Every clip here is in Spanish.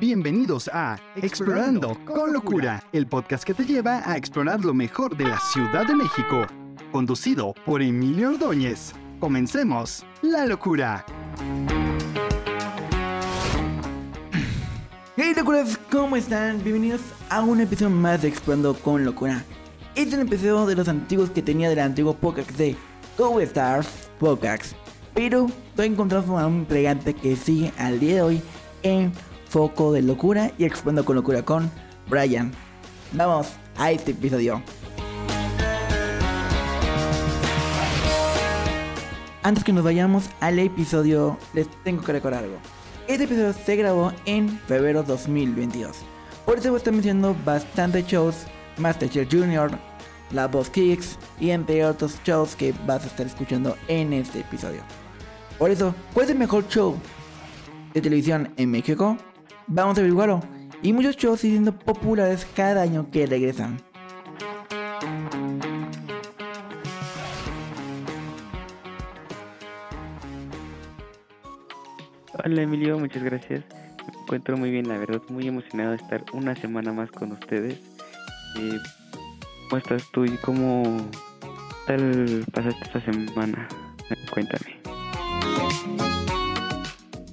Bienvenidos a Explorando con Locura, el podcast que te lleva a explorar lo mejor de la Ciudad de México, conducido por Emilio Ordóñez. Comencemos la locura. Hey locuras, ¿cómo están? Bienvenidos a un episodio más de Explorando con Locura. Este es el episodio de los antiguos que tenía del antiguo Pocax de Go Stars Pocax. Pero estoy encontrando a un empleante que sigue al día de hoy en Foco de Locura y Explorando con Locura con Brian. Vamos a este episodio. Antes que nos vayamos al episodio, les tengo que recordar algo. Este episodio se grabó en febrero 2022. Por eso están mencionando bastantes shows, Masterchef Junior, La Voz Kicks y entre otros shows que vas a estar escuchando en este episodio. Por eso, ¿cuál es el mejor show de televisión en México? Vamos a averiguarlo. Y muchos shows siendo populares cada año que regresan. Hola Emilio, muchas gracias. Me encuentro muy bien, la verdad, muy emocionado de estar una semana más con ustedes. Eh, ¿Cómo estás tú y cómo tal pasaste esta semana? Cuéntame.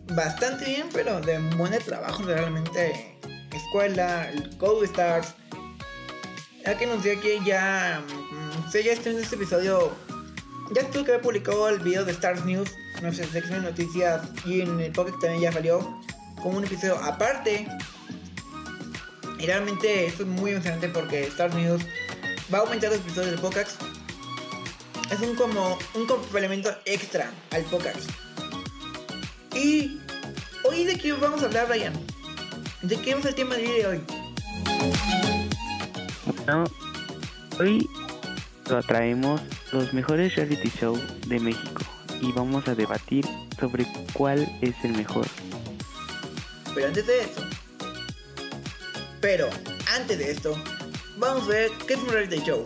Bastante bien, pero de buen trabajo realmente. Escuela, el Code Stars. Ya que nos dio que ya. mm, sé, ya estoy en este episodio. Ya tuve que haber publicado el video de Stars News, nuestra sección de noticias, y en el Pocket también ya salió como un episodio aparte. Y realmente esto es muy emocionante porque Stars News va a aumentar los episodios del Pocax. Es un como un complemento extra al Pocax. Y hoy de qué vamos a hablar, Brian. ¿De qué es el tema del de hoy? Bueno, hoy lo traemos los mejores reality shows de México y vamos a debatir sobre cuál es el mejor. Pero antes de esto. Pero antes de esto, vamos a ver qué es un reality show.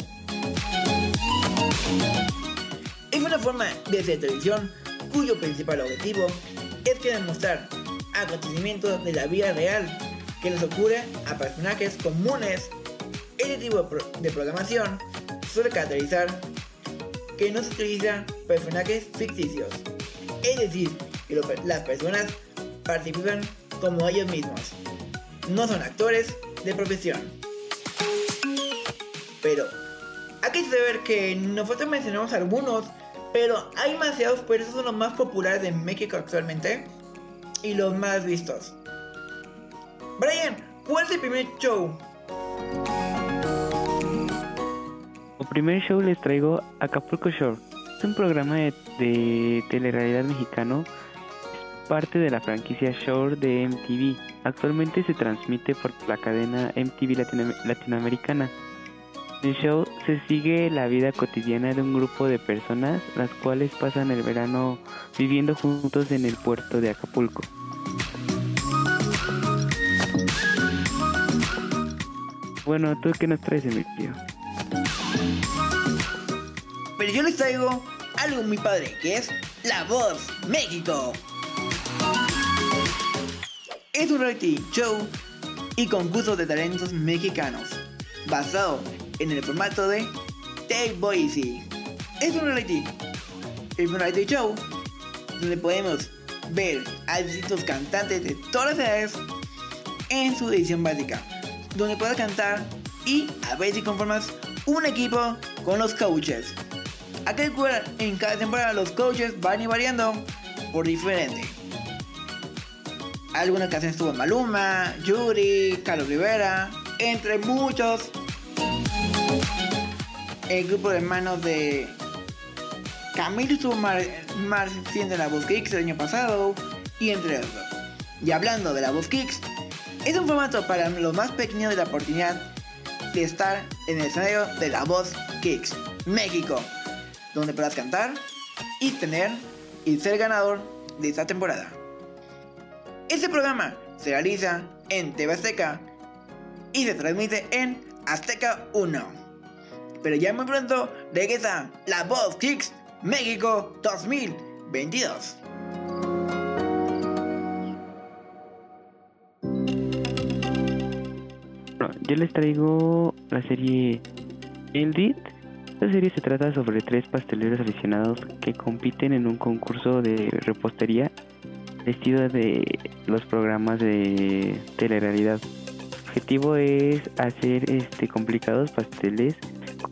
Es una forma de hacer televisión cuyo principal objetivo es que demostrar acontecimientos de la vida real que les ocurre a personajes comunes. Este tipo de, pro- de programación suele caracterizar que no se utilizan personajes ficticios. Es decir, que las personas participan como ellos mismos. No son actores de profesión. Pero, hay que saber que nosotros mencionamos algunos, pero hay demasiados, pero esos son los más populares de México actualmente y los más vistos. Brian, ¿cuál es el primer show? Como primer show les traigo Acapulco Shore. Es un programa de, de telerrealidad mexicano. Es parte de la franquicia Shore de MTV. Actualmente se transmite por la cadena MTV Latino- Latinoamericana. El show se sigue la vida cotidiana de un grupo de personas las cuales pasan el verano viviendo juntos en el puerto de Acapulco. Bueno, ¿tú qué nos traes, Emilio? Pero yo les traigo algo muy padre, que es La Voz México. Es un reality show y concurso de talentos mexicanos, basado en el formato de Take Boise. Es un reality, un reality show donde podemos ver a distintos cantantes de todas las edades en su edición básica, donde puedes cantar y a ver si conformas un equipo con los coaches. Acá en cada temporada los coaches van y variando por diferente. Algunas canciones estuvo Maluma, Yuri, Carlos Rivera, entre muchos. El grupo de hermanos de Camilo estuvo más, en la Voz Kicks el año pasado y entre otros. Y hablando de la Voz Kicks, es un formato para los más pequeños de la oportunidad de estar en el escenario de la Voz Kicks, México, donde podrás cantar y tener y ser ganador de esta temporada. Este programa se realiza en TV Azteca y se transmite en Azteca 1 pero ya muy pronto regresa La Voz Kicks México 2022. Yo les traigo la serie Build Esta serie se trata sobre tres pasteleros aficionados que compiten en un concurso de repostería vestido de los programas de telerrealidad objetivo es hacer este complicados pasteles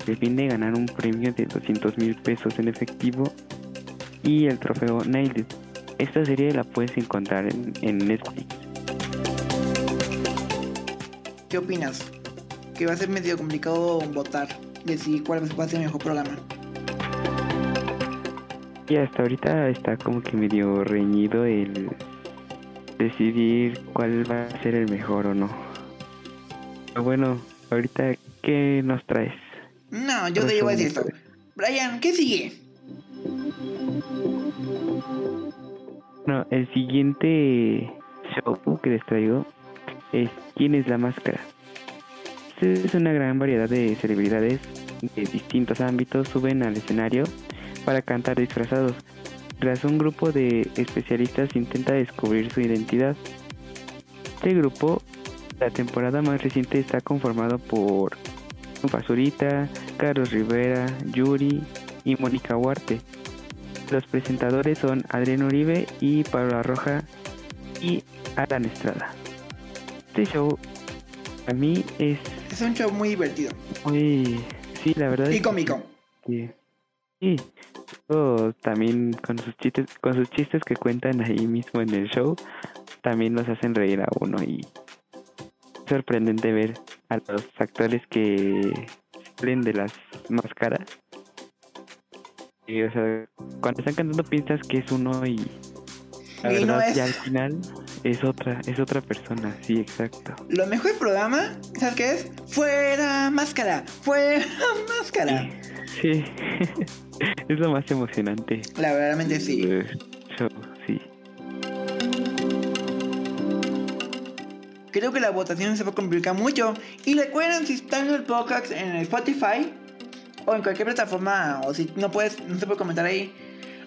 el fin de ganar un premio de 200 mil pesos en efectivo y el trofeo Nailed Esta serie la puedes encontrar en, en Netflix. ¿Qué opinas? Que va a ser medio complicado votar, decidir cuál va a ser el mejor programa. Y hasta ahorita está como que medio reñido el decidir cuál va a ser el mejor o no. Pero bueno, ahorita, ¿qué nos traes? No, yo te iba a decir esto. Brian, ¿qué sigue? No, el siguiente show que les traigo es ¿Quién es la máscara? Es una gran variedad de celebridades de distintos ámbitos suben al escenario para cantar disfrazados. Tras un grupo de especialistas intenta descubrir su identidad. Este grupo, la temporada más reciente, está conformado por Pazurita, Carlos Rivera, Yuri y Mónica Huarte. Los presentadores son Adrián Uribe y Pablo Roja y Alan Estrada. Este show a mí es... Es un show muy divertido. Muy... Sí, la verdad. Y cómico. Sí. Sí. también con sus chistes, con sus chistes que cuentan ahí mismo en el show, también nos hacen reír a uno y sorprendente ver a los actores que salen de las máscaras. Y, o sea, cuando están cantando piensas que es uno y la Y no verdad es. ya al final es otra, es otra persona, sí, exacto. Lo mejor del programa, ¿sabes qué es? Fuera máscara, fuera máscara. Sí, es lo más emocionante. La verdaderamente sí. show, Creo que la votación se va a complicar mucho. Y recuerden, si están en el podcast en el Spotify o en cualquier plataforma, o si no puedes, no se puede comentar ahí,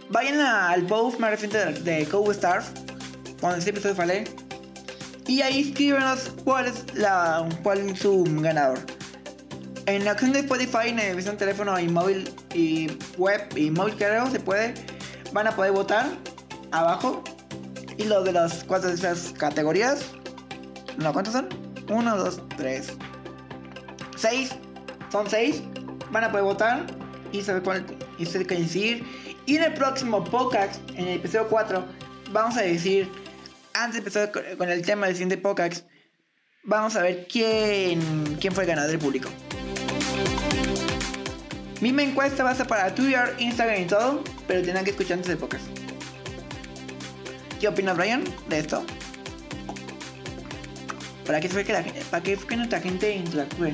vayan al post más de, Cow Stars, cuando este episodio sale, y ahí escríbanos cuál es, la, cuál es su ganador. En la opción de Spotify, en versión teléfono y móvil y web y móvil creo se puede, van a poder votar abajo. Y lo de las cuatro de esas categorías no, ¿cuántos son? Uno, dos, tres. Seis. Son seis. Van a poder votar y saber cuál y saber qué decidir. Y en el próximo podcast, en el episodio 4, vamos a decir, antes de empezar con- el tema del siguiente podcast, vamos a ver quién, quién fue el ganador del público. Misma encuesta va a ser para Twitter, Instagram y todo, pero tendrán que escuchar antes del podcast. ¿Qué opina Brian de esto? ¿Para qué fue que, la, gente- para qué fue que nuestra gente interactúe?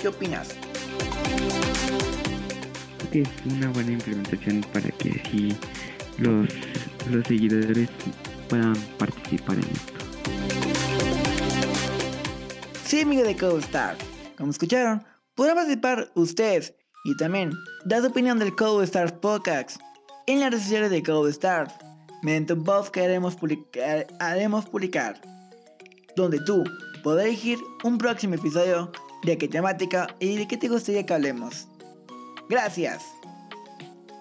¿Qué opinas? Que es una buena implementación para que así los, los seguidores puedan participar en esto. Sí, amigo de CodeStar. Como escucharon, podrán participar ustedes y también dar su opinión del CodeStar Podcast en las redes sociales de CodeStar mediante un post que haremos publicar, haremos publicar donde tú podrás elegir un próximo episodio de qué temática y de qué te gustaría que hablemos. Gracias.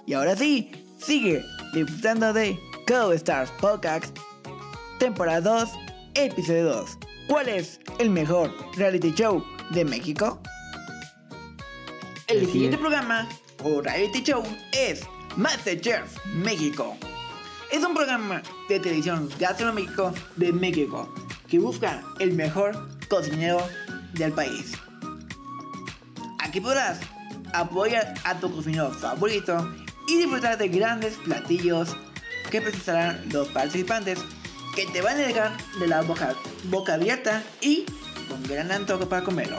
Y ahora sí, sigue disfrutando de CodeStar Podcast temporada 2, episodio 2. ¿Cuál es el mejor reality show de México? El siguiente programa o reality show es Masterchef México. Es un programa de televisión gastronómico de México que busca el mejor cocinero del país. Aquí podrás apoyar a tu cocinero favorito y disfrutar de grandes platillos que presentarán los participantes que te van a dejar de la boca, abierta y con gran antojo para comerlo.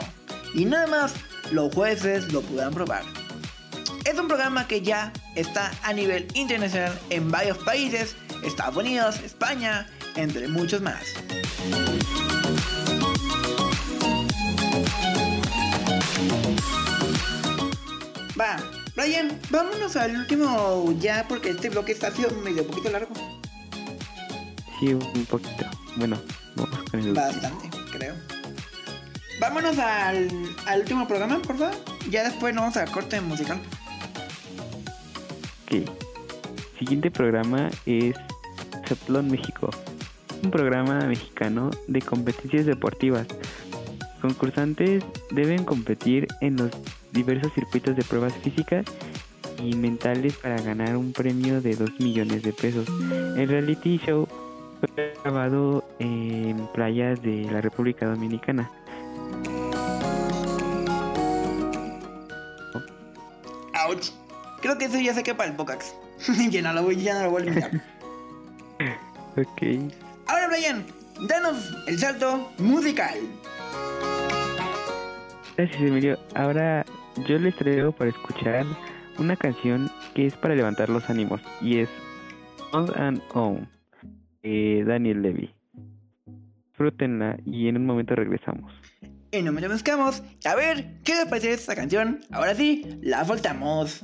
Y nada más, los jueces lo podrán probar. Es un programa que ya está a nivel internacional en varios países, Estados Unidos, España, entre muchos más. Va, Brian, vámonos al último ya porque este bloque está sido medio poquito largo. Sí, un poquito. Bueno, vamos con el último. Bastante, creo. vámonos al, al último programa, por favor. Ya después nos vamos a corte musical. Ok. Siguiente programa es Zatlón México. Un programa mexicano de competencias deportivas. Concursantes deben competir en los diversos circuitos de pruebas físicas y mentales para ganar un premio de 2 millones de pesos. El reality show fue grabado en playas de la República Dominicana. Ouch. Creo que eso ya se quepa el Pocax. ya no lo voy, ya no lo voy a eliminar. Ok. Ahora, Brian, danos el salto musical. Gracias Emilio. Ahora yo les traigo para escuchar una canción que es para levantar los ánimos y es On and On de Daniel Levy. Disfrútenla y en un momento regresamos. Y no me lo buscamos. A ver, ¿qué les parece esta canción? Ahora sí, la soltamos.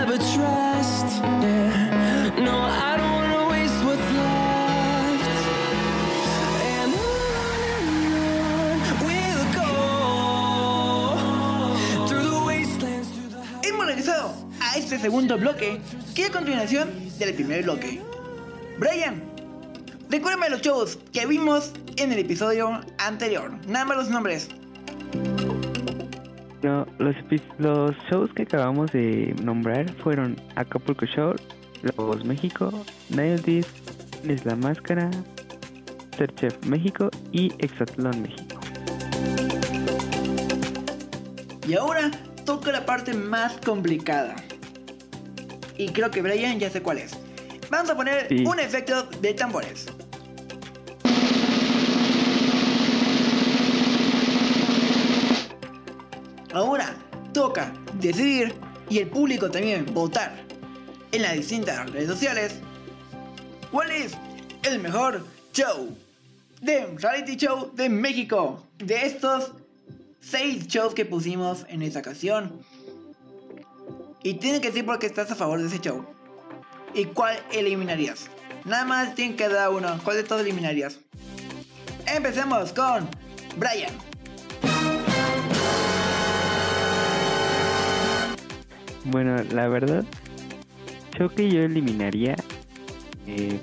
este segundo bloque, que a continuación del primer bloque. Brian, recuérdame los shows que vimos en el episodio anterior. Nada más los nombres. No, los, epi- los shows que acabamos de nombrar fueron Acapulco Shore, La Voz México, Nail Disc, Es la Máscara, Ser Chef México y Exatlón México. Y ahora toca la parte más complicada. Y creo que Brian ya sé cuál es. Vamos a poner Sí. un efecto de tambores. Ahora toca decidir y el público también votar en las distintas redes sociales cuál es el mejor show de reality show de México. De estos seis shows que pusimos en esta ocasión. Y tienen que decir por qué estás a favor de ese show. ¿Y cuál eliminarías? Nada más tienen que dar uno. ¿Cuál de todos eliminarías? Empecemos con Brian. Bueno, la verdad, show que yo eliminaría eh,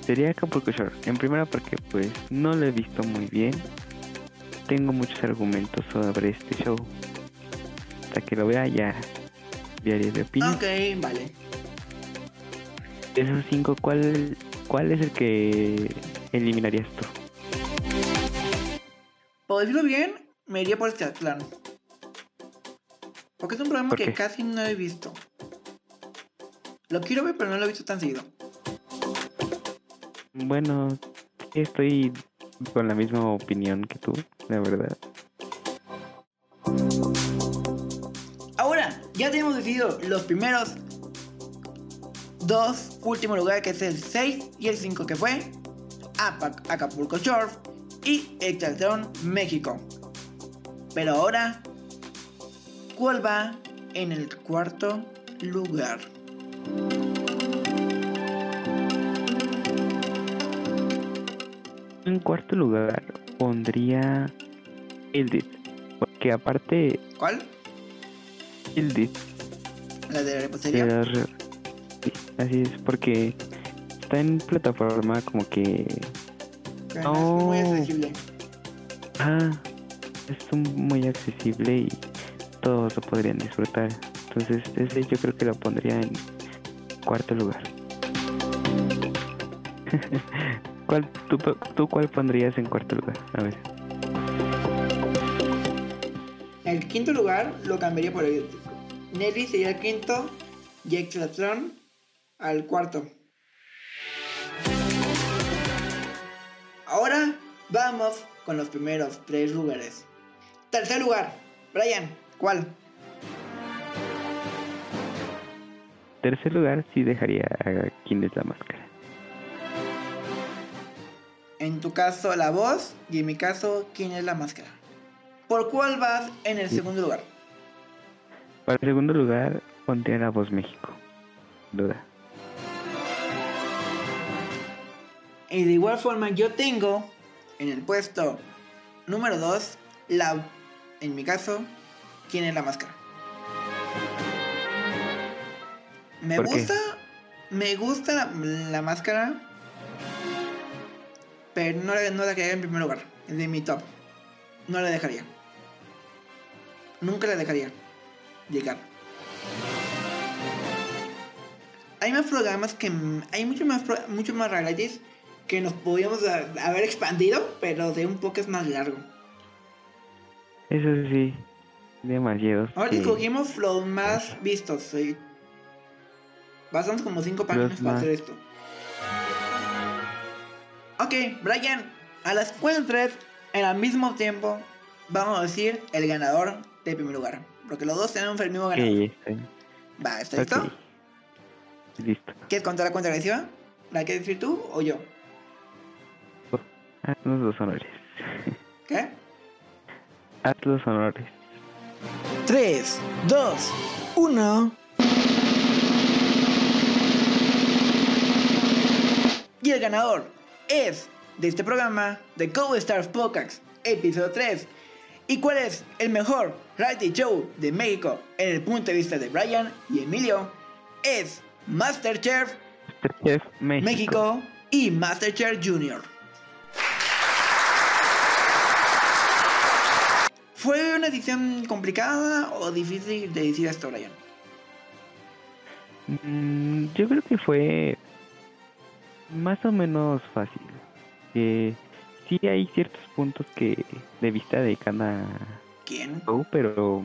sería Acapulco Shore. En primera porque pues no lo he visto muy bien. Tengo muchos argumentos sobre este show. Hasta que lo vea ya diario de opinión. Ok, vale. De esos cinco, ¿cuál, ¿cuál es el que eliminarías tú? Por decirlo bien, me iría por este plan. Porque es un programa ¿Por que casi no he visto. Lo quiero ver, pero no lo he visto tan seguido. Bueno, estoy con la misma opinión que tú, la verdad. Ya tenemos decidido los primeros dos últimos lugares, que es el 6 y el 5, que fue Apac- Acapulco Shore y Exaltaron México. Pero ahora, ¿cuál va en el cuarto lugar? En cuarto lugar pondría Ildit, porque aparte ¿Cuál? Ildit ¿La de la repostería? las re- sí, así es, porque está en plataforma como que Que no es muy accesible. ah, es muy accesible y todos lo podrían disfrutar. Entonces ese yo creo que lo pondría en cuarto lugar. ¿Cuál, tú, ¿Tú cuál pondrías en cuarto lugar? A ver. El quinto lugar lo cambiaría por el Nelly sería el quinto y Exaltaron al cuarto. Ahora vamos con los primeros tres lugares. Tercer lugar, Brian, ¿cuál? tercer lugar sí dejaría a quién es la máscara. En tu caso, la voz. Y en mi caso, quién es la máscara. ¿Por cuál vas en el segundo lugar? Para el segundo lugar pondría la voz México. Duda. Y de igual forma, yo tengo en el puesto número 2, la, en mi caso, quién es la máscara. Me gusta, me gusta la, la máscara, pero no la, no la quedaría en primer lugar, de mi top. No la dejaría. Nunca la dejaría llegar. Hay más programas que. Hay muchos más, muchos más realities que nos podríamos a- haber expandido, pero de un poco es más largo. Eso sí, demasiados. Ahora que- escogimos los más vistos. ¿sí? Bastamos como 5 páginas Los para más- hacer esto. Ok, Brian, a las 4 3, en al mismo tiempo, vamos a decir el ganador de primer lugar. Porque los dos tenemos el mismo ganador. está bien. Va, ¿está listo? Ok. Listo. ¿Quieres contar la cuenta regresiva? ¿La quieres decir tú o yo? Haz los honores. ¿Qué? Haz los honores. 3, 2, 1. Y el ganador es de este programa de Go Stars Podcast, episodio 3. ¿Y cuál es el mejor reality show de México en el punto de vista de Brian y Emilio? Es Masterchef Masterchef México. México y Masterchef Junior. ¿Fue una decisión complicada o difícil de decir esto, Brian? Mm, yo creo que fue más o menos fácil. Que sí hay ciertos puntos que de vista de cada ¿Quién? show, pero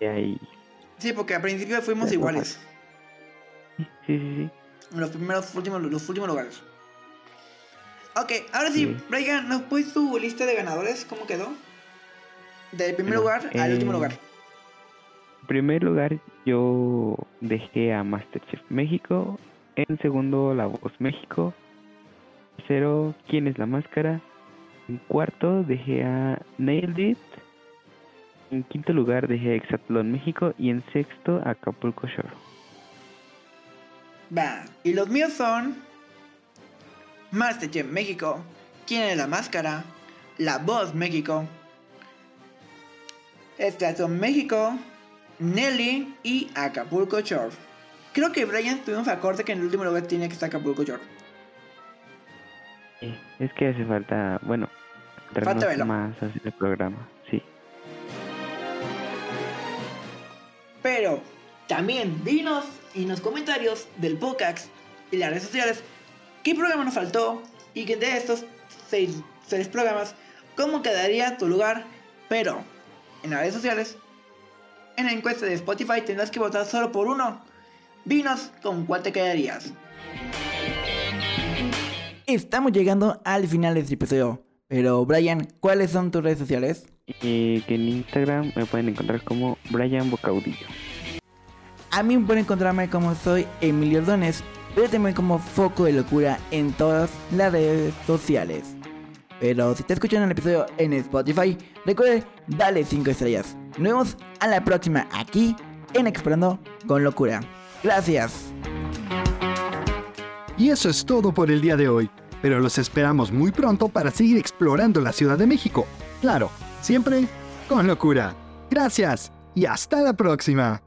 hay Sí, porque al principio fuimos iguales. sí, sí, sí. Los primeros últimos, los últimos lugares. Ok, ahora sí, Sí. Brian, ¿nos puedes tu lista de ganadores? ¿Cómo quedó? Del primer Bueno, lugar al eh, último lugar. En primer lugar, yo dejé a Masterchef México. En segundo, La Voz México. Tercero, ¿Quién es la máscara? En cuarto, dejé a Nailed It. En quinto lugar, dejé a Exatlón México. Y en sexto, Acapulco Shore. Va, y los míos son Masterchef México, ¿Quién es la máscara? La Voz México, Estación México, Nelly y Acapulco Shore. Creo que Brian tuvimos acorde que en el último lugar tenía que estar Acapulco Shore. Es que hace falta, bueno, Falta más hacia el programa. Sí. Pero también dinos en los comentarios del podcast y las redes sociales qué programa nos faltó y que de estos seis, seis programas, cómo quedaría tu lugar. Pero en las redes sociales, en la encuesta de Spotify tendrás que votar solo por uno. Dinos con cuál te quedarías. Estamos llegando al final de este episodio. Pero Brian, ¿cuáles son tus redes sociales? Y que en Instagram me pueden encontrar como Brian Bocaudillo. A mí me pueden encontrarme como soy Emilio Ordones, pero también como Foco de Locura en todas las redes sociales. Pero si te escuchan el episodio en Spotify, recuerde darle 5 estrellas. Nos vemos a la próxima aquí en Explorando con Locura. Gracias. Y eso es todo por el día de hoy, pero los esperamos muy pronto para seguir explorando la Ciudad de México. Claro, siempre con locura. Gracias y hasta la próxima.